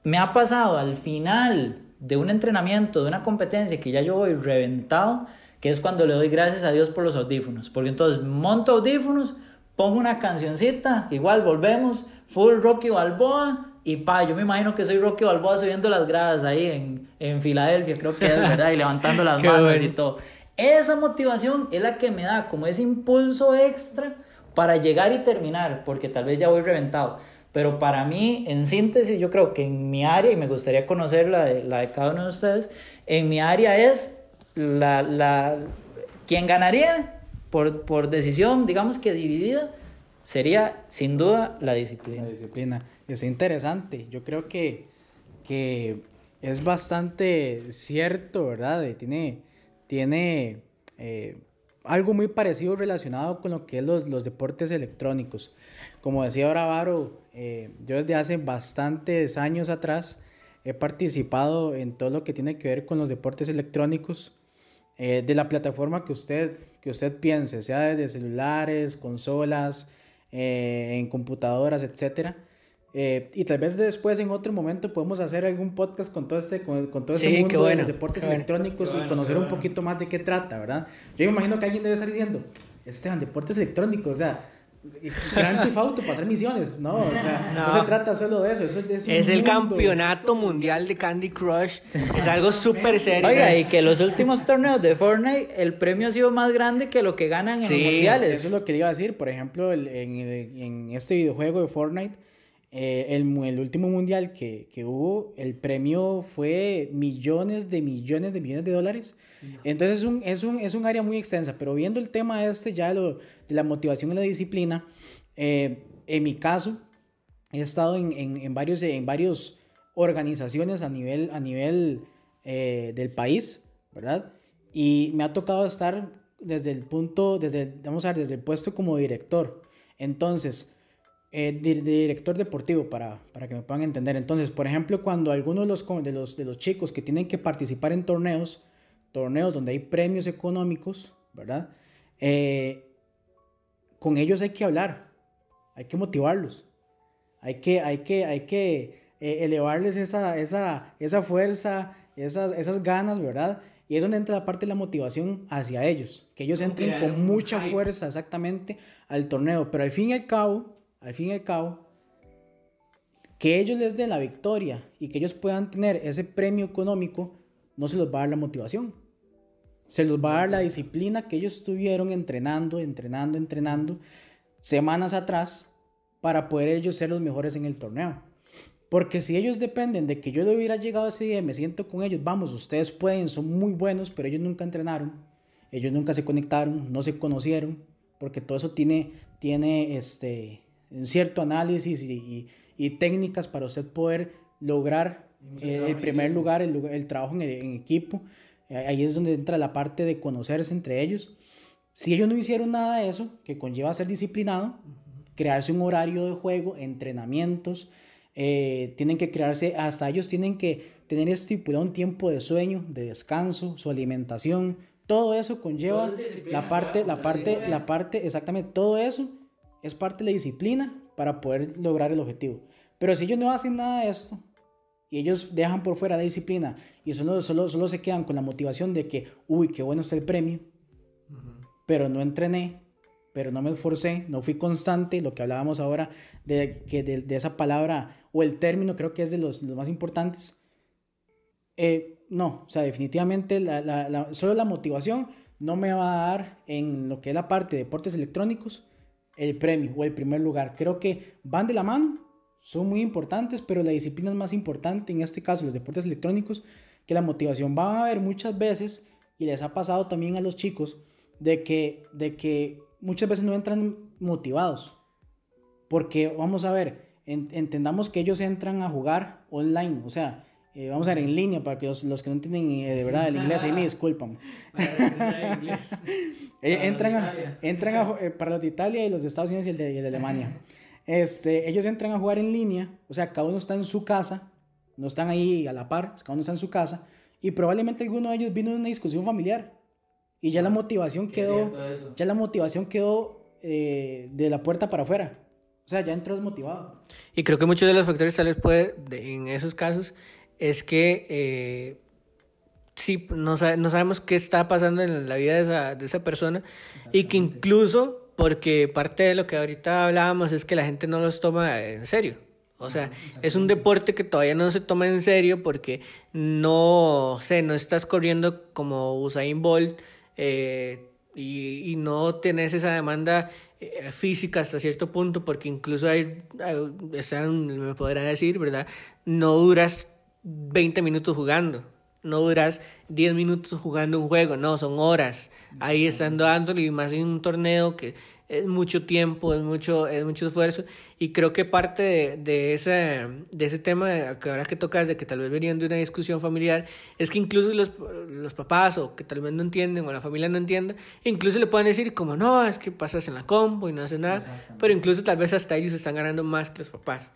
Me ha pasado al final de un entrenamiento, de una competencia que ya yo voy reventado, que es cuando le doy gracias a Dios por los audífonos. Porque entonces monto audífonos, pongo una cancioncita, igual volvemos, full Rocky Balboa, y pa, yo me imagino que soy Rocky Balboa subiendo las gradas ahí en, en Filadelfia, creo que es verdad, y levantando las manos bueno. y todo. Esa motivación es la que me da como ese impulso extra para llegar y terminar, porque tal vez ya voy reventado. Pero para mí, en síntesis, yo creo que en mi área, y me gustaría conocer la de, la de cada uno de ustedes, en mi área es la, la, quien ganaría por, por decisión, digamos que dividida, sería sin duda la disciplina. La disciplina. Es interesante. Yo creo que, que es bastante cierto, ¿verdad? Tiene, tiene eh, algo muy parecido relacionado con lo que es los, los deportes electrónicos. Como decía ahora Varo, eh, yo desde hace bastantes años atrás he participado en todo lo que tiene que ver con los deportes electrónicos eh, de la plataforma que usted, que usted piense, sea desde celulares, consolas, eh, en computadoras, etc. Eh, y tal vez después en otro momento podemos hacer algún podcast con todo este, con, con todo este sí, mundo bueno, de los deportes electrónicos bueno, y conocer un poquito más de qué trata, ¿verdad? Yo me imagino que alguien debe estar diciendo, Esteban, deportes electrónicos, o sea, Grand Theft Auto para hacer misiones. No, o sea, no. no, se trata solo de eso. eso es, es el campeonato mundial de Candy Crush. es algo súper serio. Oiga, y que los últimos torneos de Fortnite, el premio ha sido más grande que lo que ganan en sí, los mundiales. Eso es lo que le iba a decir. Por ejemplo, el, en, el, en, este videojuego de Fortnite, eh, el, el, último mundial que, que, hubo, el premio fue millones de millones de millones de dólares. Entonces es un, es, un, es un área muy extensa, pero viendo el tema este ya lo, de la motivación y la disciplina, eh, en mi caso he estado en, en, en, varios, en varios organizaciones a nivel, a nivel eh, del país, ¿verdad? Y me ha tocado estar desde el punto, desde, vamos a ver, desde el puesto como director. Entonces, eh, de, director deportivo, para, para que me puedan entender. Entonces, por ejemplo, cuando algunos de los, de, los, de los chicos que tienen que participar en torneos, torneos donde hay premios económicos, ¿verdad? Eh, con ellos hay que hablar, hay que motivarlos, hay que, hay que, hay que eh, elevarles esa, esa, esa fuerza, esas, esas ganas, ¿verdad? Y es donde entra la parte de la motivación hacia ellos, que ellos entren con mucha fuerza exactamente al torneo, pero al fin y al cabo, al fin y al cabo, que ellos les den la victoria y que ellos puedan tener ese premio económico, no se los va a dar la motivación. Se los va a dar la disciplina que ellos estuvieron entrenando, entrenando, entrenando semanas atrás para poder ellos ser los mejores en el torneo. Porque si ellos dependen de que yo le hubiera llegado ese día y me siento con ellos, vamos, ustedes pueden, son muy buenos, pero ellos nunca entrenaron, ellos nunca se conectaron, no se conocieron, porque todo eso tiene, tiene este, un cierto análisis y, y, técnicas para usted poder lograr eh, el primer lugar, el, el trabajo en, en, equipo. Ahí es donde entra la parte de conocerse entre ellos. Si ellos no hicieron nada de eso, que conlleva ser disciplinado, crearse un horario de juego, entrenamientos, eh, tienen que crearse, hasta ellos tienen que tener estipulado un tiempo de sueño, de descanso, su alimentación, todo eso conlleva la parte, la parte, la parte, exactamente, todo eso es parte de la disciplina para poder lograr el objetivo. Pero si ellos no hacen nada de esto y ellos dejan por fuera la disciplina y solo, solo, solo se quedan con la motivación de que, uy, qué bueno está el premio, pero no entrené, pero no me esforcé, no fui constante, lo que hablábamos ahora de, que de, esa palabra o el término creo que es de los, los más importantes. Eh, no, o sea, definitivamente la, la, solo la motivación no me va a dar en lo que es la parte de deportes electrónicos el premio o el primer lugar. Creo que van de la mano, son muy importantes, pero la disciplina es más importante, en este caso los deportes electrónicos, que la motivación. va a haber muchas veces, y les ha pasado también a los chicos, de que, de que muchas veces no entran motivados. Porque vamos a ver, entendamos que ellos entran a jugar online, o sea, eh, vamos a ver en línea para que los, los que no entienden eh, de verdad el inglés ahí me disculpan. Eh, entran a, entran a, para los de Italia y los de Estados Unidos y el de, de Alemania. Este, ellos entran a jugar en línea, o sea, cada uno está en su casa, no están ahí a la par, cada uno está en su casa, y probablemente alguno de ellos vino de una discusión familiar y ya la motivación quedó, ya la motivación quedó eh, de la puerta para afuera. O sea, ya entró desmotivado. Y creo que muchos de los factores tales puede, en esos casos es que eh, sí, no, no, sabemos qué está pasando en la vida de esa, de esa persona y que incluso, porque parte de lo que ahorita hablábamos es que la gente no los toma en serio. O sea, es un deporte que todavía no se toma en serio porque no sé, no estás corriendo como Usain Bolt eh, y, y, no tenés esa demanda eh, física hasta cierto punto, porque incluso hay, están, me podrán decir, ¿verdad? No duras 20 minutos jugando, no duras 10 minutos jugando un juego, no, son horas. Ahí estando dándole y más en un torneo que es mucho tiempo, es mucho, es mucho esfuerzo. Y creo que parte de, de, ese, de ese tema que ahora que tocas, de que tal vez venían de una discusión familiar, es que incluso los, los papás, o que tal vez no entienden, o la familia no entienda, incluso le pueden decir como, no, es que pasas en la combo y no haces nada, pero incluso tal vez hasta ellos están ganando más que los papás.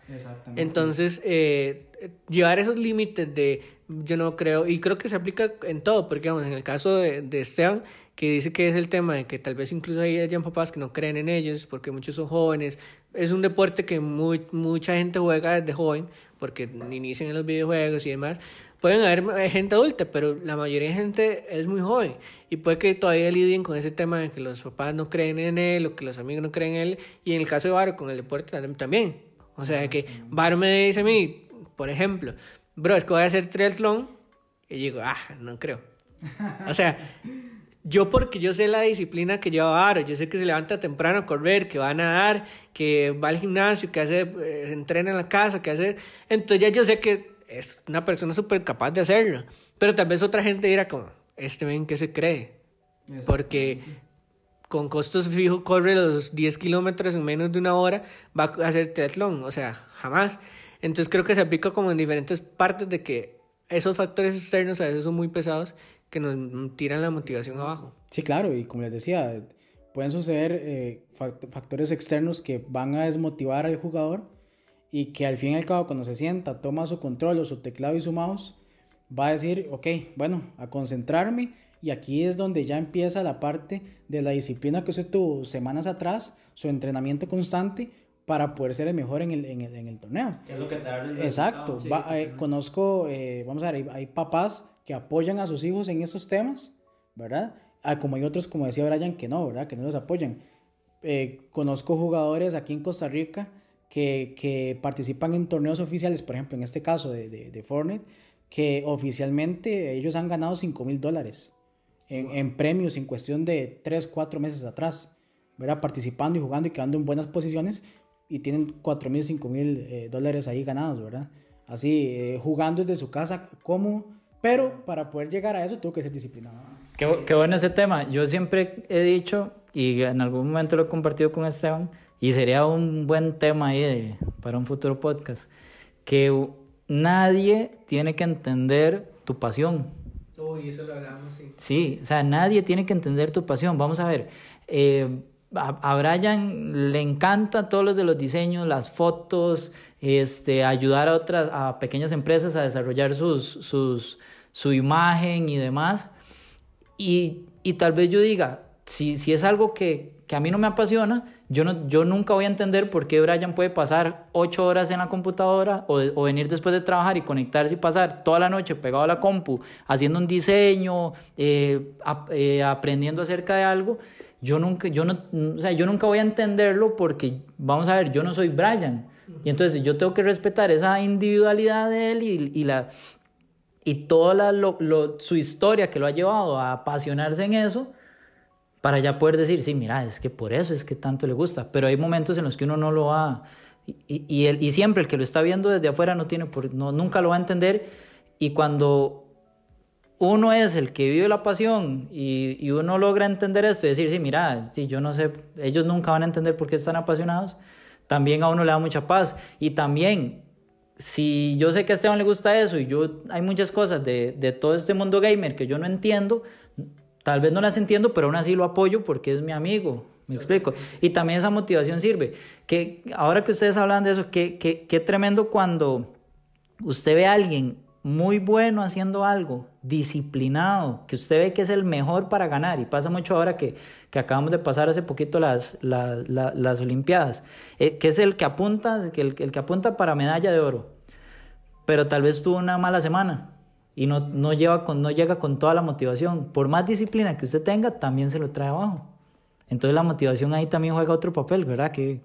Entonces, eh, llevar esos límites de, yo no creo, y creo que se aplica en todo, porque vamos, en el caso de, de Esteban, que dice que es el tema de que tal vez incluso hay hayan papás que no creen en ellos porque muchos son jóvenes. Es un deporte que muy, mucha gente juega desde joven porque inician en los videojuegos y demás. Pueden haber gente adulta, pero la mayoría de gente es muy joven y puede que todavía lidien con ese tema de que los papás no creen en él o que los amigos no creen en él. Y en el caso de Varo, con el deporte también. O sea, que Varo me dice a mí, por ejemplo, bro, es que voy a hacer triatlón. Y digo, ah, no creo. O sea, yo porque yo sé la disciplina que lleva Aro, yo sé que se levanta temprano a correr, que va a nadar, que va al gimnasio, que hace, eh, entrena en la casa, que hace... Entonces ya yo sé que es una persona súper capaz de hacerlo. Pero tal vez otra gente dirá como, este ven que se cree. Porque con costos fijos corre los 10 kilómetros en menos de una hora, va a hacer triatlón. O sea, jamás. Entonces creo que se aplica como en diferentes partes de que esos factores externos a veces son muy pesados que nos tiran la motivación abajo. Sí, claro, y como les decía, pueden suceder eh, factores externos que van a desmotivar al jugador y que al fin y al cabo cuando se sienta, toma su control o su teclado y su mouse, va a decir, ok, bueno, a concentrarme y aquí es donde ya empieza la parte de la disciplina que usted tuvo semanas atrás, su entrenamiento constante para poder ser el mejor en el, en el, en el torneo. es lo que te da el Exacto. Eh, conozco, eh, vamos a ver, hay, papás que apoyan a sus hijos en esos temas, ¿verdad? Ah, como hay otros, como decía Brian, que no, ¿verdad? Que no los apoyan. Eh, conozco jugadores aquí en Costa Rica que, que, participan en torneos oficiales, por ejemplo, en este caso de, de, de Fortnite, que oficialmente ellos han ganado 5 mil dólares en, en, premios en cuestión de 3, 4 meses atrás, ¿verdad? Participando y jugando y quedando en buenas posiciones y tienen 4 mil, 5 mil eh, dólares ahí ganados, ¿verdad? Así, eh, jugando desde su casa, ¿cómo? Pero para poder llegar a eso tuvo que ser disciplinado. Qué, qué bueno ese tema. Yo siempre he dicho, y en algún momento lo he compartido con Esteban, y sería un buen tema ahí de- para un futuro podcast, que nadie tiene que entender tu pasión. Uy, eso lo hablamos, sí. Sí, o sea, nadie tiene que entender tu pasión. Vamos a ver, eh, a, a Brian le encanta todos los de los diseños, las fotos, este, ayudar a otras, a pequeñas empresas a desarrollar sus, sus, su imagen y demás. Y, y tal vez yo diga, si, si es algo que, que a mí no me apasiona, yo, no, yo nunca voy a entender por qué Brian puede pasar ocho horas en la computadora o, o venir después de trabajar y conectarse y pasar toda la noche pegado a la compu haciendo un diseño, eh, ap- eh, aprendiendo acerca de algo. Yo nunca, yo, no, o sea, yo nunca voy a entenderlo porque, vamos a ver, yo no soy Brian. Y entonces yo tengo que respetar esa individualidad de él y, y la, y toda su historia que lo ha llevado a apasionarse en eso para ya poder decir, sí, mira, es que por eso es que tanto le gusta, pero hay momentos en los que uno no lo va, y, y, el- siempre el que lo está viendo desde afuera no tiene nunca lo va a entender, y cuando uno es el que vive la pasión y, uno logra entender esto y decir, sí, mira, yo no sé, ellos nunca van a entender por qué están apasionados, también a uno le da mucha paz, y también si yo sé que a Esteban le gusta eso y yo hay muchas cosas de, de todo este mundo gamer que yo no entiendo, tal vez no las entiendo, pero aún así lo apoyo porque es mi amigo, me explico. Y también esa motivación sirve. Que ahora que ustedes hablan de eso, qué, qué, qué tremendo cuando usted ve a alguien muy bueno haciendo algo, disciplinado, que usted ve que es el mejor para ganar, y pasa mucho ahora que, que acabamos de pasar hace poquito las, las, las, Olimpiadas, eh, que es el que apunta, el, el que apunta para medalla de oro, pero tal vez tuvo una mala semana y no, no, lleva con, no llega con toda la motivación. Por más disciplina que usted tenga, también se lo trae abajo. Entonces la motivación ahí también juega otro papel, ¿verdad? Que,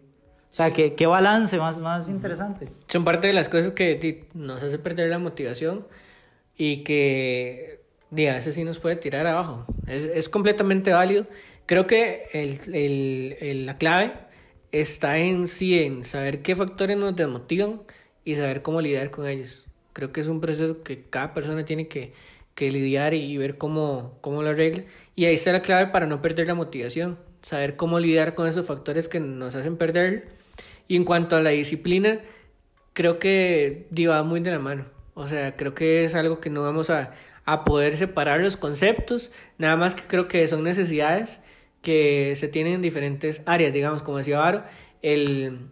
o sea, qué, qué balance más, más interesante. Son parte de las cosas que nos hace perder la motivación y que a veces sí nos puede tirar abajo. Es, es completamente válido. Creo que el, el- el- la clave está en sí, en saber qué factores nos desmotivan y saber cómo lidiar con ellos. Creo que es un proceso que cada persona tiene que, que lidiar y ver cómo, cómo lo arregla. Y ahí está la clave para no perder la motivación. Saber cómo lidiar con esos factores que nos hacen perder. Y en cuanto a la disciplina, creo que va muy de la mano. O sea, creo que es algo que no vamos a, a poder separar los conceptos, nada más que creo que son necesidades que se tienen en diferentes áreas, digamos, como decía Varo, el,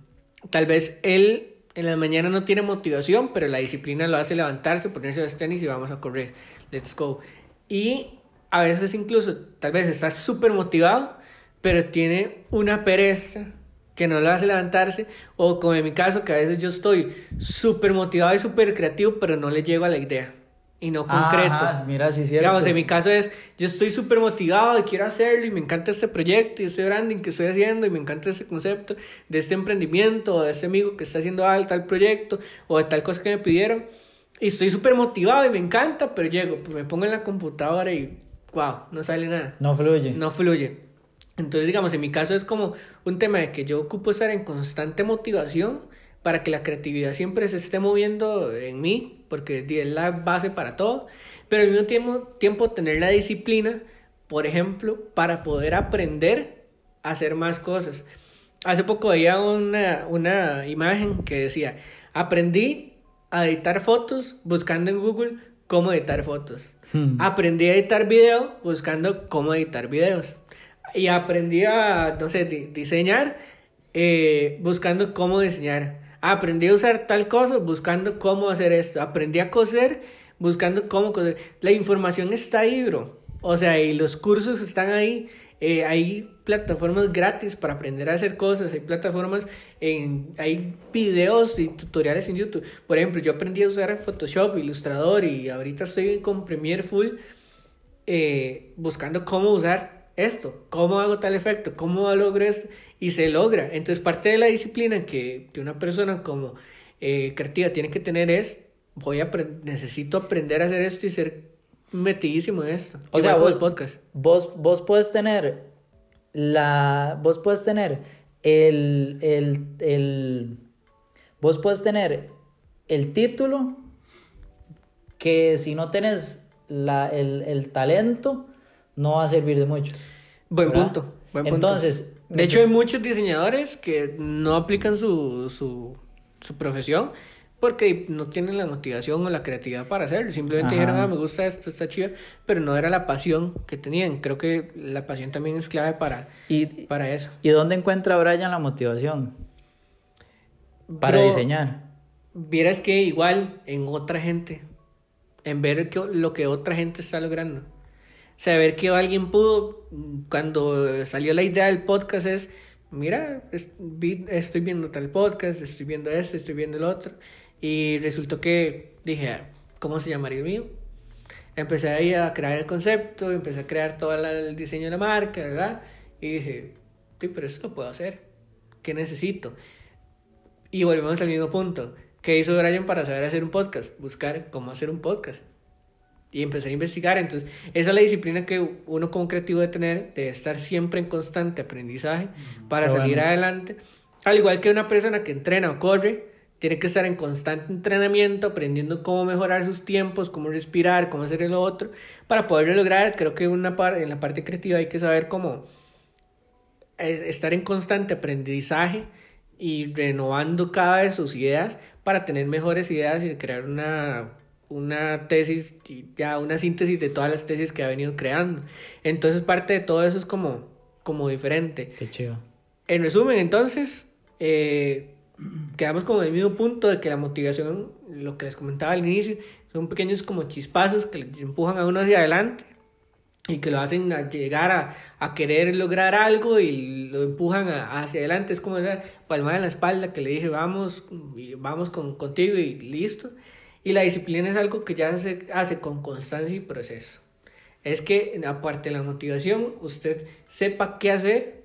tal vez él en la mañana no tiene motivación, pero la disciplina lo hace levantarse, ponerse los tenis y vamos a correr, let's go. Y a veces incluso, tal vez está súper motivado, pero tiene una pereza que no lo hace levantarse, o como en mi caso, que a veces yo estoy súper motivado y súper creativo, pero no le llego a la idea y no concreto. Ajá, mira, sí, cierto. Digamos, en mi caso es, yo estoy súper motivado y quiero hacerlo y me encanta este proyecto y este branding que estoy haciendo y me encanta este concepto de este emprendimiento o de este amigo que está haciendo algo, tal proyecto o de tal cosa que me pidieron. Y estoy súper motivado y me encanta, pero llego, pues me pongo en la computadora y, wow, no sale nada. No fluye. No fluye. Entonces, digamos, en mi caso es como un tema de que yo ocupo estar en constante motivación para que la creatividad siempre se esté moviendo en mí, porque es la base para todo, pero al mismo tiempo, tiempo tener la disciplina, por ejemplo, para poder aprender a hacer más cosas. Hace poco veía una, una imagen que decía, aprendí a editar fotos buscando en Google cómo editar fotos. Hmm. Aprendí a editar video buscando cómo editar videos. Y aprendí a, no sé, di- diseñar eh, buscando cómo diseñar. Aprendí a usar tal cosa buscando cómo hacer esto. Aprendí a coser buscando cómo coser. La información está ahí, bro. O sea, y los cursos están ahí. Eh, hay plataformas gratis para aprender a hacer cosas. Hay plataformas, en, hay videos y tutoriales en YouTube. Por ejemplo, yo aprendí a usar Photoshop, Illustrator y ahorita estoy con Premiere Full eh, buscando cómo usar esto, cómo hago tal efecto, cómo logro esto, y se logra. Entonces, parte de la disciplina que, que una persona como eh, creativa tiene que tener es, voy a necesito aprender a hacer esto y ser metidísimo en esto. O sea, vos, el podcast. vos, vos puedes tener la, vos puedes tener el, el, el, vos puedes tener el título que si no tenés la, el, el talento no va a servir de mucho. Buen ¿verdad? punto. Buen punto. Entonces, De hecho, hay muchos diseñadores que no aplican su, su, su profesión porque no tienen la motivación o la creatividad para hacerlo. Simplemente Ajá. dijeron, ah, me gusta esto, está chido, pero no era la pasión que tenían. Creo que la pasión también es clave para, ¿y, para eso. ¿y dónde encuentra Brian la motivación para Bro, diseñar? Vieras que igual en otra gente, en ver que, lo que otra gente está logrando. Ver que alguien pudo, cuando salió la idea del podcast es, mira, estoy viendo tal podcast, estoy viendo este, estoy viendo el otro. Y resultó que dije, "Ah, ¿cómo se llamaría el mío? Empecé ahí a crear el concepto, empecé a crear todo el diseño de la marca, ¿verdad? Y dije, sí, pero eso lo puedo hacer. ¿Qué necesito? Y volvemos al mismo punto. ¿Qué hizo Brian para saber hacer un podcast? Buscar cómo hacer un podcast. Y empezar a investigar. Entonces, esa es la disciplina que uno como creativo debe tener, de estar siempre en constante aprendizaje para salir bueno. adelante. Al igual que una persona que entrena o corre, tiene que estar en constante entrenamiento, aprendiendo cómo mejorar sus tiempos, cómo respirar, cómo hacer lo otro, para poderlo lograr. Creo que una par en la parte creativa hay que saber cómo eh, estar en constante aprendizaje y renovando cada vez sus ideas para tener mejores ideas y crear una, una tesis, ya una síntesis de todas las tesis que ha venido creando. Entonces parte de todo eso es como, como diferente. Qué chido. En resumen, entonces, eh, quedamos como en el mismo punto de que la motivación, lo que les comentaba al inicio, son pequeños como chispazos que les empujan a uno hacia adelante y que lo hacen a llegar a, a querer lograr algo y lo empujan a- hacia adelante. Es como esa palmada en la espalda que le dije, vamos, vamos con, contigo y listo. Y la disciplina es algo que ya se hace con constancia y proceso. Es que aparte de la motivación, usted sepa qué hacer,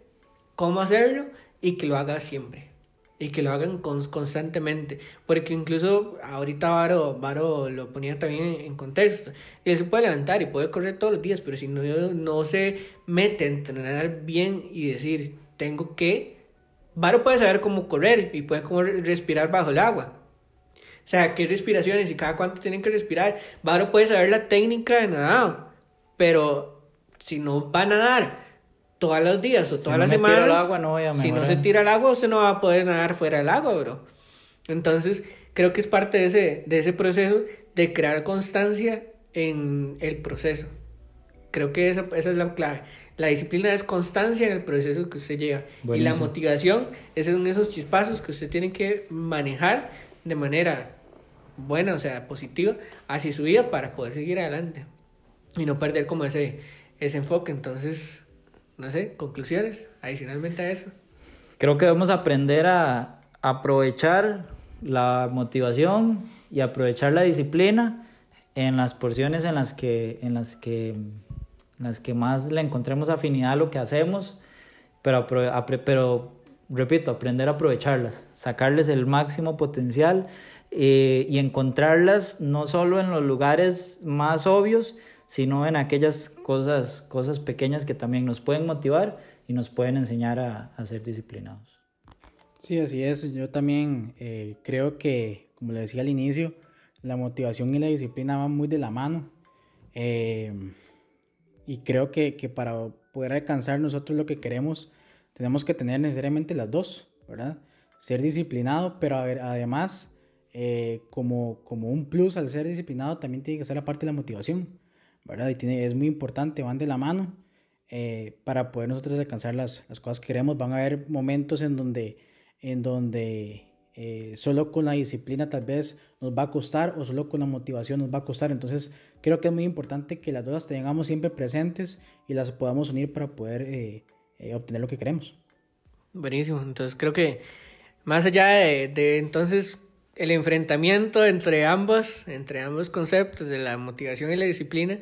cómo hacerlo y que lo haga siempre. Y que lo hagan cons- constantemente. Porque incluso ahorita Varo, Varo lo ponía también en, contexto. Él se puede levantar y puede correr todos los días, pero si no, no se mete a entrenar bien y decir, tengo que... Varo puede saber cómo correr y puede cómo re- respirar bajo el agua. O sea, qué respiraciones y cada cuánto tienen que respirar. Varo puede saber la técnica de nadado, pero si no va a nadar todos los días o Si todas no las me tiro al semanas, agua, no voy a si no se tira al agua, usted no va a poder nadar fuera del agua, bro. Entonces, creo que es parte de ese, de ese proceso de crear constancia en el proceso. Creo que esa, esa es la clave. La disciplina es constancia en el proceso que usted lleva. Y la Buenísimo. motivación es en esos chispazos que usted tiene que manejar de manera buena, o sea, positiva, hacia su vida para poder seguir adelante. Y no perder como ese, ese enfoque. Entonces, no sé, conclusiones adicionalmente a eso. Creo que debemos aprender a aprovechar la motivación y aprovechar la disciplina en las porciones en las que, en las que, en las que más le encontremos afinidad a lo que hacemos, pero, pero repito, aprender a aprovecharlas, sacarles el máximo potencial eh, y encontrarlas no solo en los lugares más obvios, sino en aquellas cosas, cosas pequeñas que también nos pueden motivar y nos pueden enseñar a, a ser disciplinados. Sí, así es. Yo también eh, creo que, como le decía al inicio, la motivación y la disciplina van muy de la mano. Eh, y creo que, que para poder alcanzar nosotros lo que queremos, tenemos que tener necesariamente las dos, ¿verdad? Ser disciplinado, pero a ver, además, eh, como, como un plus al ser disciplinado, también tiene que ser la parte de la motivación, ¿verdad? Y tiene, es muy importante, van de la mano. eh, para poder nosotros alcanzar las, las cosas que queremos, van a haber momentos en donde en donde eh, solo con la disciplina tal vez nos va a costar o solo con la motivación nos va a costar. Entonces creo que es muy importante que las dos las tengamos siempre presentes y las podamos unir para poder eh, obtener lo que queremos. Buenísimo. Entonces creo que más allá de, entonces el enfrentamiento entre ambos, entre ambos conceptos de la motivación y la disciplina,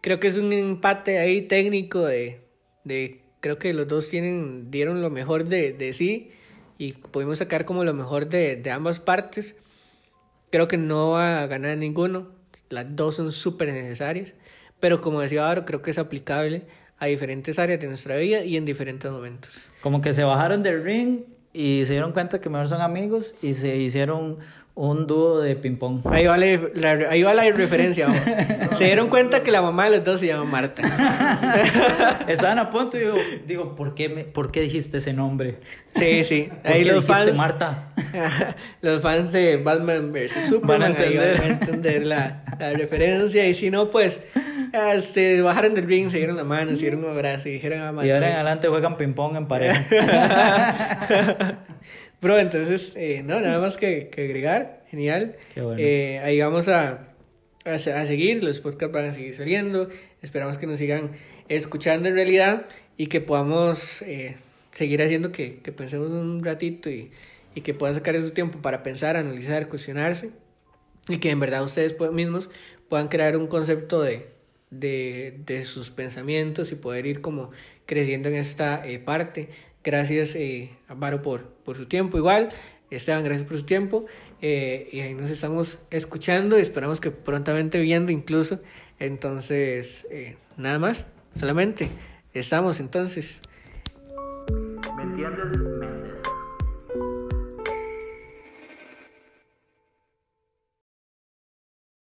creo que es un empate ahí técnico de, de creo que los dos tienen, dieron lo mejor de, de sí y pudimos sacar como lo mejor de, de ambas partes. Creo que no va a ganar ninguno. Las dos son súper necesarias. Pero como decía ahora, creo que es aplicable a diferentes áreas de nuestra vida y en diferentes momentos. Como que se bajaron del ring y se dieron cuenta que mejor son amigos y se hicieron un dúo de ping-pong. Ahí va la, ahí va la referencia. Se dieron cuenta que la mamá de los dos se llama Marta. Estaban a punto y digo, digo ¿por, qué me, ¿por qué dijiste ese nombre? Sí, sí. Ahí los fans. Marta? los fans de Batman vs. Superman van a entender, van a entender la, la, referencia. Y si no, pues se bajaron del ring, se dieron la mano, se dieron un abrazo y dijeron ah. Y ahora en adelante juegan ping-pong en pareja. Bro, entonces, eh, no, nada más que, que agregar. Genial. Eh, ahí vamos a, a, seguir, los podcasts van a seguir saliendo. Esperamos que nos sigan escuchando en realidad y que podamos eh, seguir haciendo que, que, pensemos un ratito y, y que puedan sacar ese tiempo para pensar, analizar, cuestionarse y que en verdad ustedes mismos puedan crear un concepto de, de, de sus pensamientos y poder ir como creciendo en esta eh, parte. Gracias, eh, por, por su tiempo. Igual, Esteban, gracias por su tiempo. Eh, y ahí nos estamos escuchando y esperamos que prontamente viendo incluso. Entonces, eh, nada más, solamente. Estamos entonces. ¿Me entiendes?